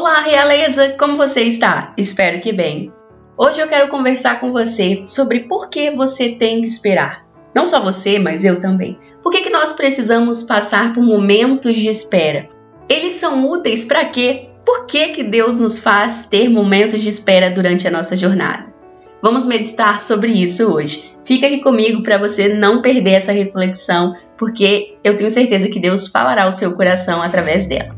Olá, realeza! Como você está? Espero que bem. Hoje eu quero conversar com você sobre por que você tem que esperar. Não só você, mas eu também. Por que, que nós precisamos passar por momentos de espera? Eles são úteis para quê? Por que, que Deus nos faz ter momentos de espera durante a nossa jornada? Vamos meditar sobre isso hoje. Fica aqui comigo para você não perder essa reflexão, porque eu tenho certeza que Deus falará ao seu coração através dela.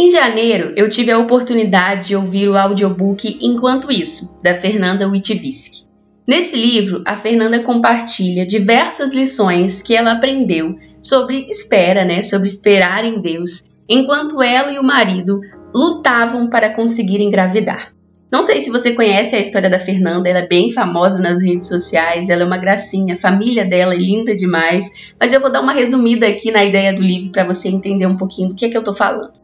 Em janeiro, eu tive a oportunidade de ouvir o audiobook Enquanto Isso, da Fernanda Witwiski. Nesse livro, a Fernanda compartilha diversas lições que ela aprendeu sobre espera, né, sobre esperar em Deus, enquanto ela e o marido lutavam para conseguir engravidar. Não sei se você conhece a história da Fernanda, ela é bem famosa nas redes sociais, ela é uma gracinha, a família dela é linda demais, mas eu vou dar uma resumida aqui na ideia do livro para você entender um pouquinho do que é que eu estou falando.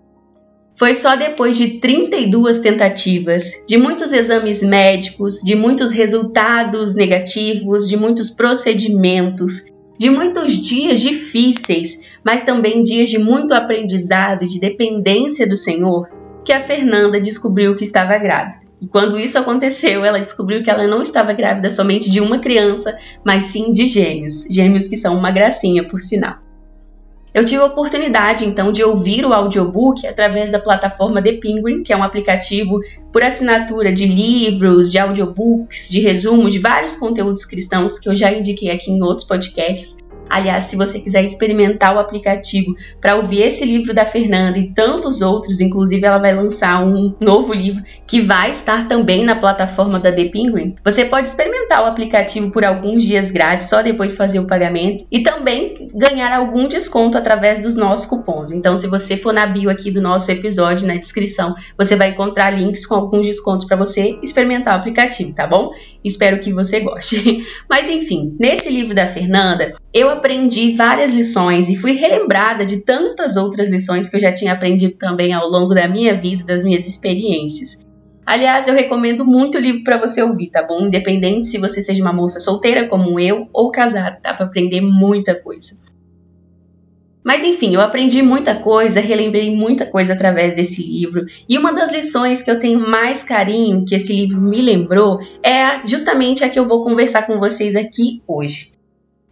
Foi só depois de 32 tentativas, de muitos exames médicos, de muitos resultados negativos, de muitos procedimentos, de muitos dias difíceis, mas também dias de muito aprendizado e de dependência do Senhor, que a Fernanda descobriu que estava grávida. E quando isso aconteceu, ela descobriu que ela não estava grávida somente de uma criança, mas sim de gêmeos, gêmeos que são uma gracinha, por sinal. Eu tive a oportunidade então de ouvir o audiobook através da plataforma The Penguin, que é um aplicativo por assinatura de livros, de audiobooks, de resumos de vários conteúdos cristãos que eu já indiquei aqui em outros podcasts. Aliás, se você quiser experimentar o aplicativo para ouvir esse livro da Fernanda e tantos outros, inclusive ela vai lançar um novo livro que vai estar também na plataforma da The Penguin, você pode experimentar o aplicativo por alguns dias grátis, só depois fazer o pagamento e também ganhar algum desconto através dos nossos cupons. Então, se você for na bio aqui do nosso episódio, na descrição, você vai encontrar links com alguns descontos para você experimentar o aplicativo, tá bom? Espero que você goste. Mas enfim, nesse livro da Fernanda, eu aprendi várias lições e fui relembrada de tantas outras lições que eu já tinha aprendido também ao longo da minha vida, das minhas experiências. Aliás, eu recomendo muito o livro para você ouvir, tá bom? Independente se você seja uma moça solteira como eu ou casada, dá para aprender muita coisa. Mas enfim, eu aprendi muita coisa, relembrei muita coisa através desse livro, e uma das lições que eu tenho mais carinho que esse livro me lembrou é justamente a que eu vou conversar com vocês aqui hoje.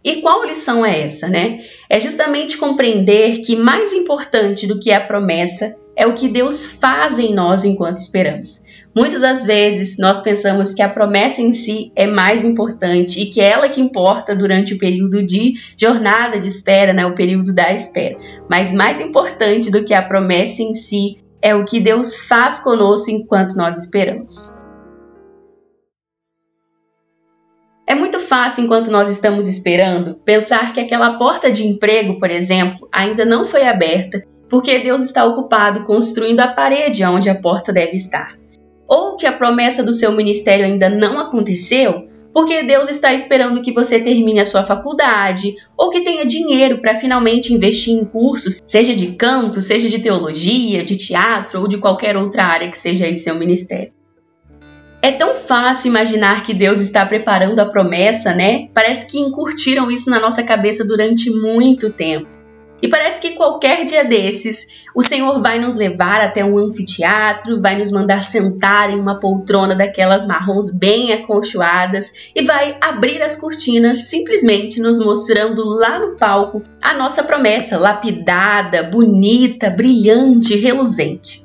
E qual lição é essa, né? É justamente compreender que mais importante do que a promessa é o que Deus faz em nós enquanto esperamos. Muitas das vezes nós pensamos que a promessa em si é mais importante e que é ela que importa durante o período de jornada de espera, né, o período da espera. Mas mais importante do que a promessa em si é o que Deus faz conosco enquanto nós esperamos. É muito fácil, enquanto nós estamos esperando, pensar que aquela porta de emprego, por exemplo, ainda não foi aberta porque Deus está ocupado construindo a parede onde a porta deve estar. Ou que a promessa do seu ministério ainda não aconteceu porque Deus está esperando que você termine a sua faculdade ou que tenha dinheiro para finalmente investir em cursos, seja de canto, seja de teologia, de teatro ou de qualquer outra área que seja aí seu ministério. É tão fácil imaginar que Deus está preparando a promessa, né? Parece que encurtiram isso na nossa cabeça durante muito tempo. E parece que qualquer dia desses, o Senhor vai nos levar até um anfiteatro, vai nos mandar sentar em uma poltrona daquelas marrons bem aconchoadas e vai abrir as cortinas, simplesmente nos mostrando lá no palco a nossa promessa lapidada, bonita, brilhante, reluzente.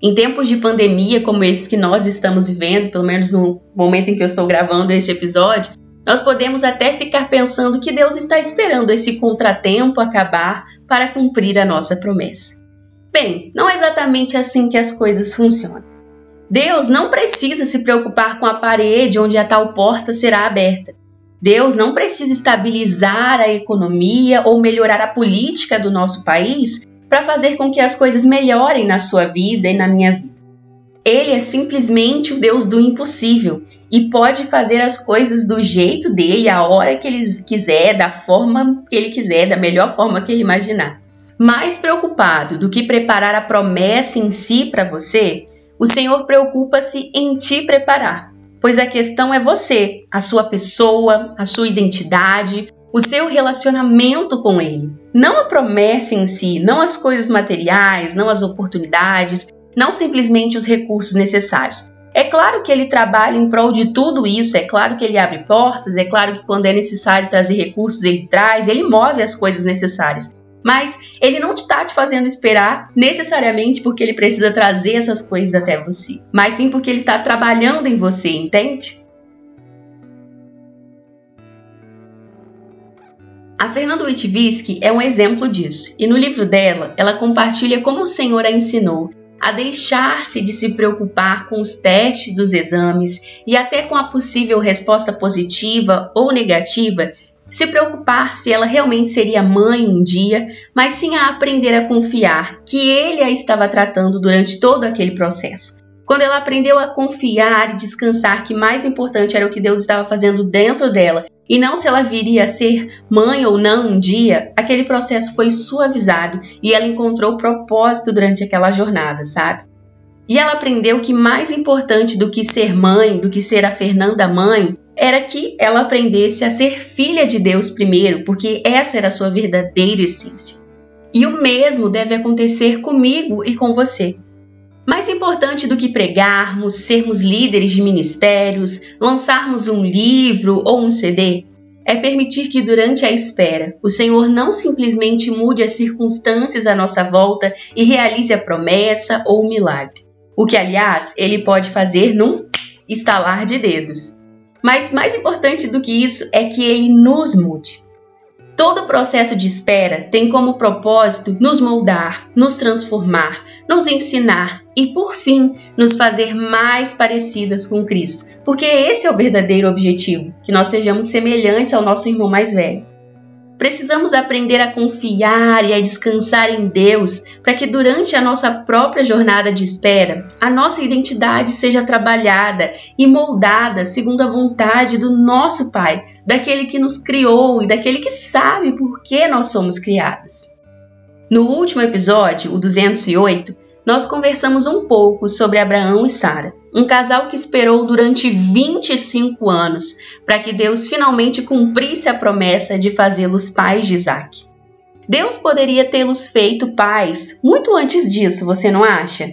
Em tempos de pandemia como esse que nós estamos vivendo, pelo menos no momento em que eu estou gravando esse episódio, nós podemos até ficar pensando que Deus está esperando esse contratempo acabar para cumprir a nossa promessa. Bem, não é exatamente assim que as coisas funcionam. Deus não precisa se preocupar com a parede onde a tal porta será aberta. Deus não precisa estabilizar a economia ou melhorar a política do nosso país para fazer com que as coisas melhorem na sua vida e na minha vida. Ele é simplesmente o Deus do impossível e pode fazer as coisas do jeito dele, a hora que ele quiser, da forma que ele quiser, da melhor forma que ele imaginar. Mais preocupado do que preparar a promessa em si para você, o Senhor preocupa-se em te preparar, pois a questão é você, a sua pessoa, a sua identidade, o seu relacionamento com Ele. Não a promessa em si, não as coisas materiais, não as oportunidades, não simplesmente os recursos necessários. É claro que ele trabalha em prol de tudo isso, é claro que ele abre portas, é claro que quando é necessário trazer recursos ele traz, ele move as coisas necessárias. Mas ele não está te fazendo esperar necessariamente porque ele precisa trazer essas coisas até você, mas sim porque ele está trabalhando em você, entende? A Fernanda Witwiski é um exemplo disso, e no livro dela, ela compartilha como o Senhor a ensinou a deixar-se de se preocupar com os testes dos exames e até com a possível resposta positiva ou negativa, se preocupar se ela realmente seria mãe um dia, mas sim a aprender a confiar que ele a estava tratando durante todo aquele processo. Quando ela aprendeu a confiar e descansar que mais importante era o que Deus estava fazendo dentro dela e não se ela viria a ser mãe ou não um dia, aquele processo foi suavizado e ela encontrou propósito durante aquela jornada, sabe? E ela aprendeu que mais importante do que ser mãe, do que ser a Fernanda mãe, era que ela aprendesse a ser filha de Deus primeiro, porque essa era a sua verdadeira essência. E o mesmo deve acontecer comigo e com você. Mais importante do que pregarmos, sermos líderes de ministérios, lançarmos um livro ou um CD, é permitir que durante a espera o Senhor não simplesmente mude as circunstâncias à nossa volta e realize a promessa ou o milagre. O que, aliás, ele pode fazer num estalar de dedos. Mas mais importante do que isso é que ele nos mude. Todo o processo de espera tem como propósito nos moldar, nos transformar, nos ensinar e, por fim, nos fazer mais parecidas com Cristo, porque esse é o verdadeiro objetivo: que nós sejamos semelhantes ao nosso irmão mais velho. Precisamos aprender a confiar e a descansar em Deus para que durante a nossa própria jornada de espera, a nossa identidade seja trabalhada e moldada segundo a vontade do nosso Pai, daquele que nos criou e daquele que sabe por que nós somos criadas. No último episódio, o 208, nós conversamos um pouco sobre Abraão e Sara, um casal que esperou durante 25 anos para que Deus finalmente cumprisse a promessa de fazê-los pais de Isaac. Deus poderia tê-los feito pais muito antes disso, você não acha?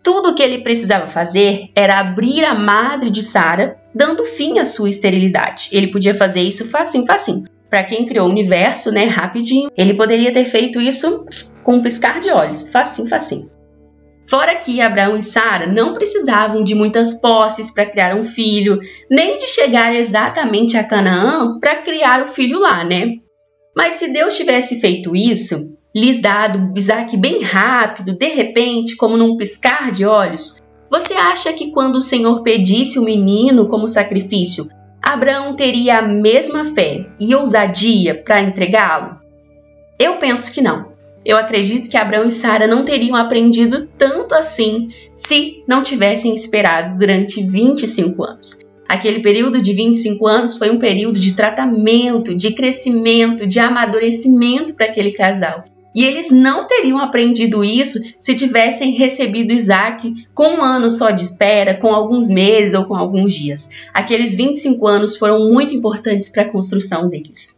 Tudo o que ele precisava fazer era abrir a madre de Sara, dando fim à sua esterilidade. Ele podia fazer isso facinho, facinho. Para quem criou o universo, né, rapidinho, ele poderia ter feito isso com um piscar de olhos, facinho, facinho. Fora que Abraão e Sara não precisavam de muitas posses para criar um filho, nem de chegar exatamente a Canaã para criar o filho lá, né? Mas se Deus tivesse feito isso, lhes dado Isaac bem rápido, de repente, como num piscar de olhos, você acha que quando o Senhor pedisse o menino como sacrifício, Abraão teria a mesma fé e ousadia para entregá-lo? Eu penso que não. Eu acredito que Abraão e Sara não teriam aprendido tanto assim se não tivessem esperado durante 25 anos. Aquele período de 25 anos foi um período de tratamento, de crescimento, de amadurecimento para aquele casal. E eles não teriam aprendido isso se tivessem recebido Isaac com um ano só de espera, com alguns meses ou com alguns dias. Aqueles 25 anos foram muito importantes para a construção deles.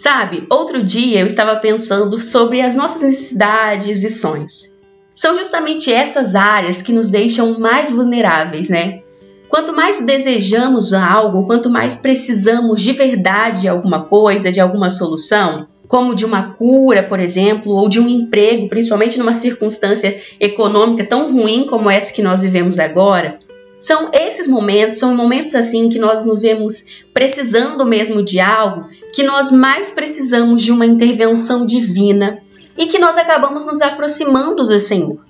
Sabe, outro dia eu estava pensando sobre as nossas necessidades e sonhos. São justamente essas áreas que nos deixam mais vulneráveis, né? Quanto mais desejamos algo, quanto mais precisamos de verdade de alguma coisa, de alguma solução, como de uma cura, por exemplo, ou de um emprego, principalmente numa circunstância econômica tão ruim como essa que nós vivemos agora, são esses momentos, são momentos assim que nós nos vemos precisando mesmo de algo, que nós mais precisamos de uma intervenção divina e que nós acabamos nos aproximando do Senhor.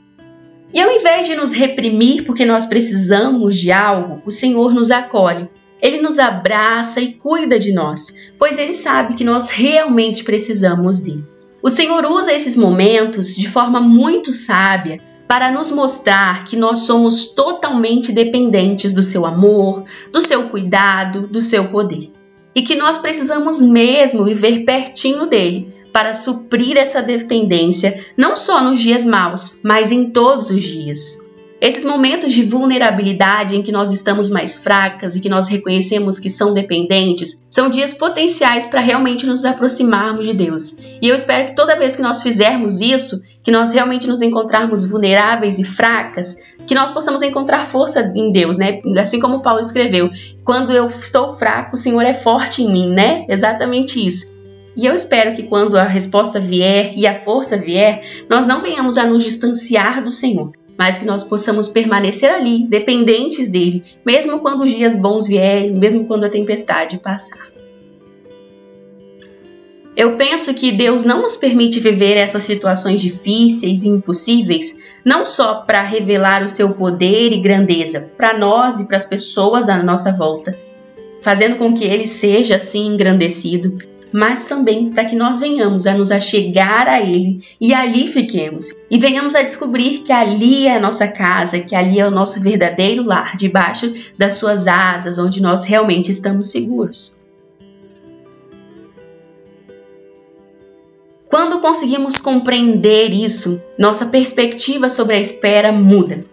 E ao invés de nos reprimir porque nós precisamos de algo, o Senhor nos acolhe. Ele nos abraça e cuida de nós, pois ele sabe que nós realmente precisamos dele. O Senhor usa esses momentos de forma muito sábia para nos mostrar que nós somos totalmente dependentes do seu amor, do seu cuidado, do seu poder. E que nós precisamos mesmo viver pertinho dele para suprir essa dependência, não só nos dias maus, mas em todos os dias. Esses momentos de vulnerabilidade em que nós estamos mais fracas e que nós reconhecemos que são dependentes, são dias potenciais para realmente nos aproximarmos de Deus. E eu espero que toda vez que nós fizermos isso, que nós realmente nos encontrarmos vulneráveis e fracas, que nós possamos encontrar força em Deus, né? Assim como Paulo escreveu, quando eu estou fraco, o Senhor é forte em mim, né? Exatamente isso. E eu espero que quando a resposta vier e a força vier, nós não venhamos a nos distanciar do Senhor, mas que nós possamos permanecer ali, dependentes dele, mesmo quando os dias bons vierem, mesmo quando a tempestade passar. Eu penso que Deus não nos permite viver essas situações difíceis e impossíveis, não só para revelar o seu poder e grandeza para nós e para as pessoas à nossa volta, fazendo com que ele seja assim engrandecido, mas também para que nós venhamos a nos achegar a Ele e ali fiquemos. E venhamos a descobrir que ali é a nossa casa, que ali é o nosso verdadeiro lar, debaixo das Suas asas, onde nós realmente estamos seguros. Quando conseguimos compreender isso, nossa perspectiva sobre a espera muda.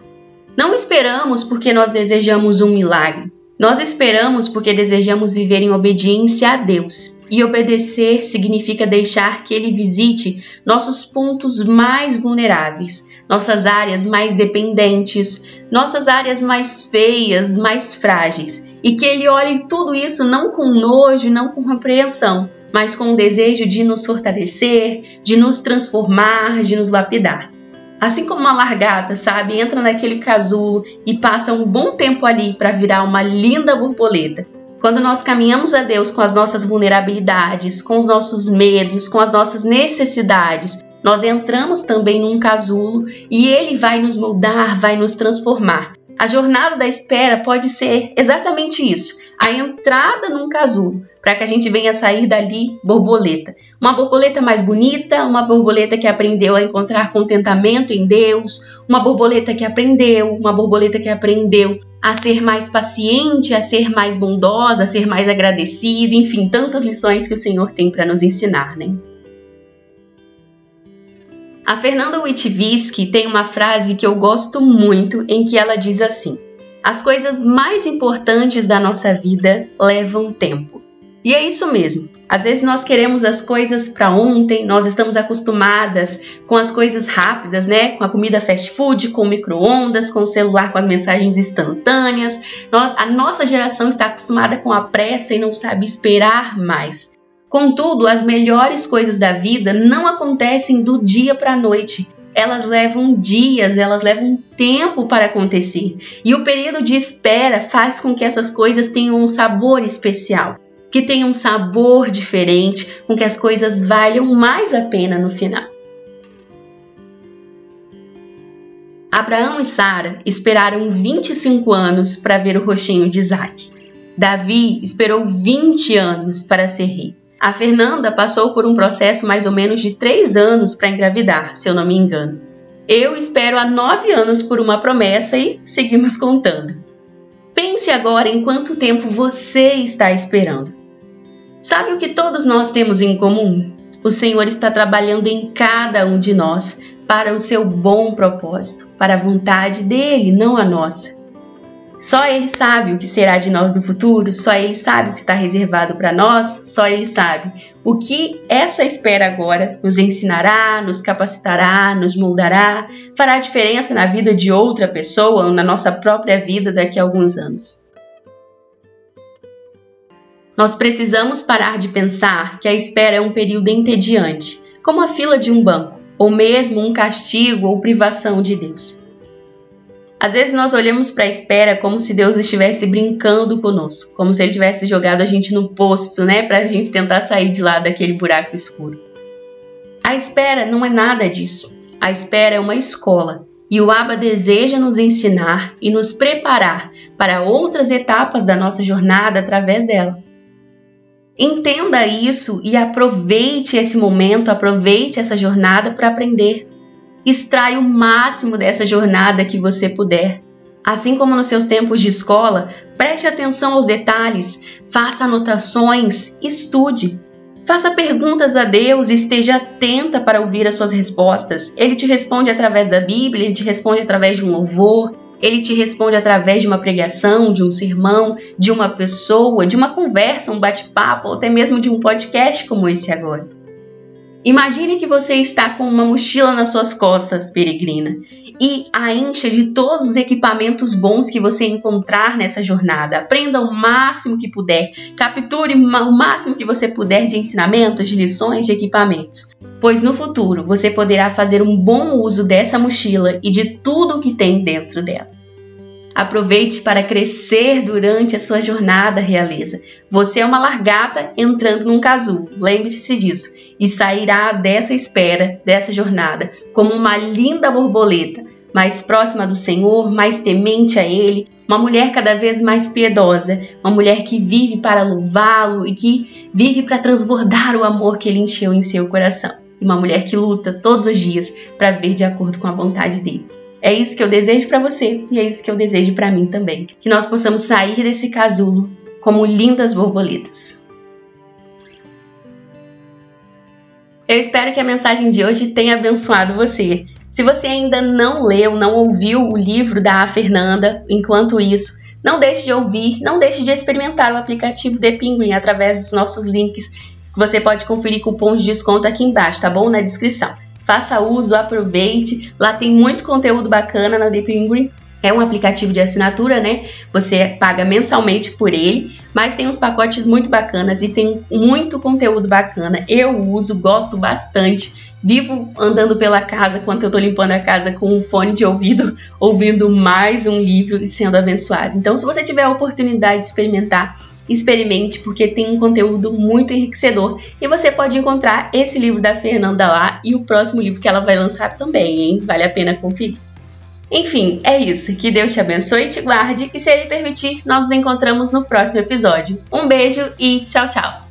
Não esperamos porque nós desejamos um milagre. Nós esperamos porque desejamos viver em obediência a Deus. E obedecer significa deixar que Ele visite nossos pontos mais vulneráveis, nossas áreas mais dependentes, nossas áreas mais feias, mais frágeis. E que Ele olhe tudo isso não com nojo, não com repreensão, mas com o desejo de nos fortalecer, de nos transformar, de nos lapidar. Assim como uma largata, sabe, entra naquele casulo e passa um bom tempo ali para virar uma linda borboleta. Quando nós caminhamos a Deus com as nossas vulnerabilidades, com os nossos medos, com as nossas necessidades, nós entramos também num casulo e ele vai nos moldar, vai nos transformar. A jornada da espera pode ser exatamente isso: a entrada num casulo, para que a gente venha sair dali borboleta. Uma borboleta mais bonita, uma borboleta que aprendeu a encontrar contentamento em Deus, uma borboleta que aprendeu, uma borboleta que aprendeu a ser mais paciente, a ser mais bondosa, a ser mais agradecida, enfim, tantas lições que o Senhor tem para nos ensinar, né? A Fernanda Witwiski tem uma frase que eu gosto muito em que ela diz assim: As coisas mais importantes da nossa vida levam tempo. E é isso mesmo. Às vezes nós queremos as coisas para ontem, nós estamos acostumadas com as coisas rápidas, né? Com a comida fast food, com micro-ondas, com o celular com as mensagens instantâneas. Nós, a nossa geração está acostumada com a pressa e não sabe esperar mais. Contudo, as melhores coisas da vida não acontecem do dia para a noite. Elas levam dias, elas levam tempo para acontecer. E o período de espera faz com que essas coisas tenham um sabor especial, que tenham um sabor diferente, com que as coisas valham mais a pena no final. Abraão e Sara esperaram 25 anos para ver o roxinho de Isaac. Davi esperou 20 anos para ser rei. A Fernanda passou por um processo mais ou menos de três anos para engravidar, se eu não me engano. Eu espero há nove anos por uma promessa e seguimos contando. Pense agora em quanto tempo você está esperando. Sabe o que todos nós temos em comum? O Senhor está trabalhando em cada um de nós para o seu bom propósito, para a vontade dele, não a nossa. Só Ele sabe o que será de nós no futuro, só Ele sabe o que está reservado para nós, só Ele sabe o que essa espera agora nos ensinará, nos capacitará, nos moldará, fará diferença na vida de outra pessoa ou na nossa própria vida daqui a alguns anos. Nós precisamos parar de pensar que a espera é um período entediante, como a fila de um banco, ou mesmo um castigo ou privação de Deus. Às vezes nós olhamos para a espera como se Deus estivesse brincando conosco, como se ele tivesse jogado a gente no poço, né, para a gente tentar sair de lá daquele buraco escuro. A espera não é nada disso. A espera é uma escola e o Abba deseja nos ensinar e nos preparar para outras etapas da nossa jornada através dela. Entenda isso e aproveite esse momento, aproveite essa jornada para aprender. Extrai o máximo dessa jornada que você puder. Assim como nos seus tempos de escola, preste atenção aos detalhes, faça anotações, estude. Faça perguntas a Deus e esteja atenta para ouvir as suas respostas. Ele te responde através da Bíblia, ele te responde através de um louvor, ele te responde através de uma pregação, de um sermão, de uma pessoa, de uma conversa, um bate-papo, ou até mesmo de um podcast como esse agora. Imagine que você está com uma mochila nas suas costas, peregrina, e a encha de todos os equipamentos bons que você encontrar nessa jornada. Aprenda o máximo que puder, capture o máximo que você puder de ensinamentos, de lições, de equipamentos, pois no futuro você poderá fazer um bom uso dessa mochila e de tudo o que tem dentro dela. Aproveite para crescer durante a sua jornada, realeza. Você é uma largata entrando num casulo, lembre-se disso, e sairá dessa espera, dessa jornada, como uma linda borboleta, mais próxima do Senhor, mais temente a Ele, uma mulher cada vez mais piedosa, uma mulher que vive para louvá-lo e que vive para transbordar o amor que Ele encheu em seu coração. E uma mulher que luta todos os dias para ver de acordo com a vontade dele. É isso que eu desejo para você e é isso que eu desejo para mim também. Que nós possamos sair desse casulo como lindas borboletas. Eu espero que a mensagem de hoje tenha abençoado você. Se você ainda não leu, não ouviu o livro da Fernanda, enquanto isso, não deixe de ouvir, não deixe de experimentar o aplicativo The Penguin através dos nossos links, você pode conferir cupons de desconto aqui embaixo, tá bom? Na descrição faça uso, aproveite. Lá tem muito conteúdo bacana na The Penguin. É um aplicativo de assinatura, né? Você paga mensalmente por ele, mas tem uns pacotes muito bacanas e tem muito conteúdo bacana. Eu uso, gosto bastante. Vivo andando pela casa quando eu tô limpando a casa com um fone de ouvido, ouvindo mais um livro e sendo abençoado. Então, se você tiver a oportunidade de experimentar, experimente porque tem um conteúdo muito enriquecedor e você pode encontrar esse livro da Fernanda lá e o próximo livro que ela vai lançar também, hein? Vale a pena conferir. Enfim, é isso. Que Deus te abençoe e te guarde e se ele permitir, nós nos encontramos no próximo episódio. Um beijo e tchau, tchau.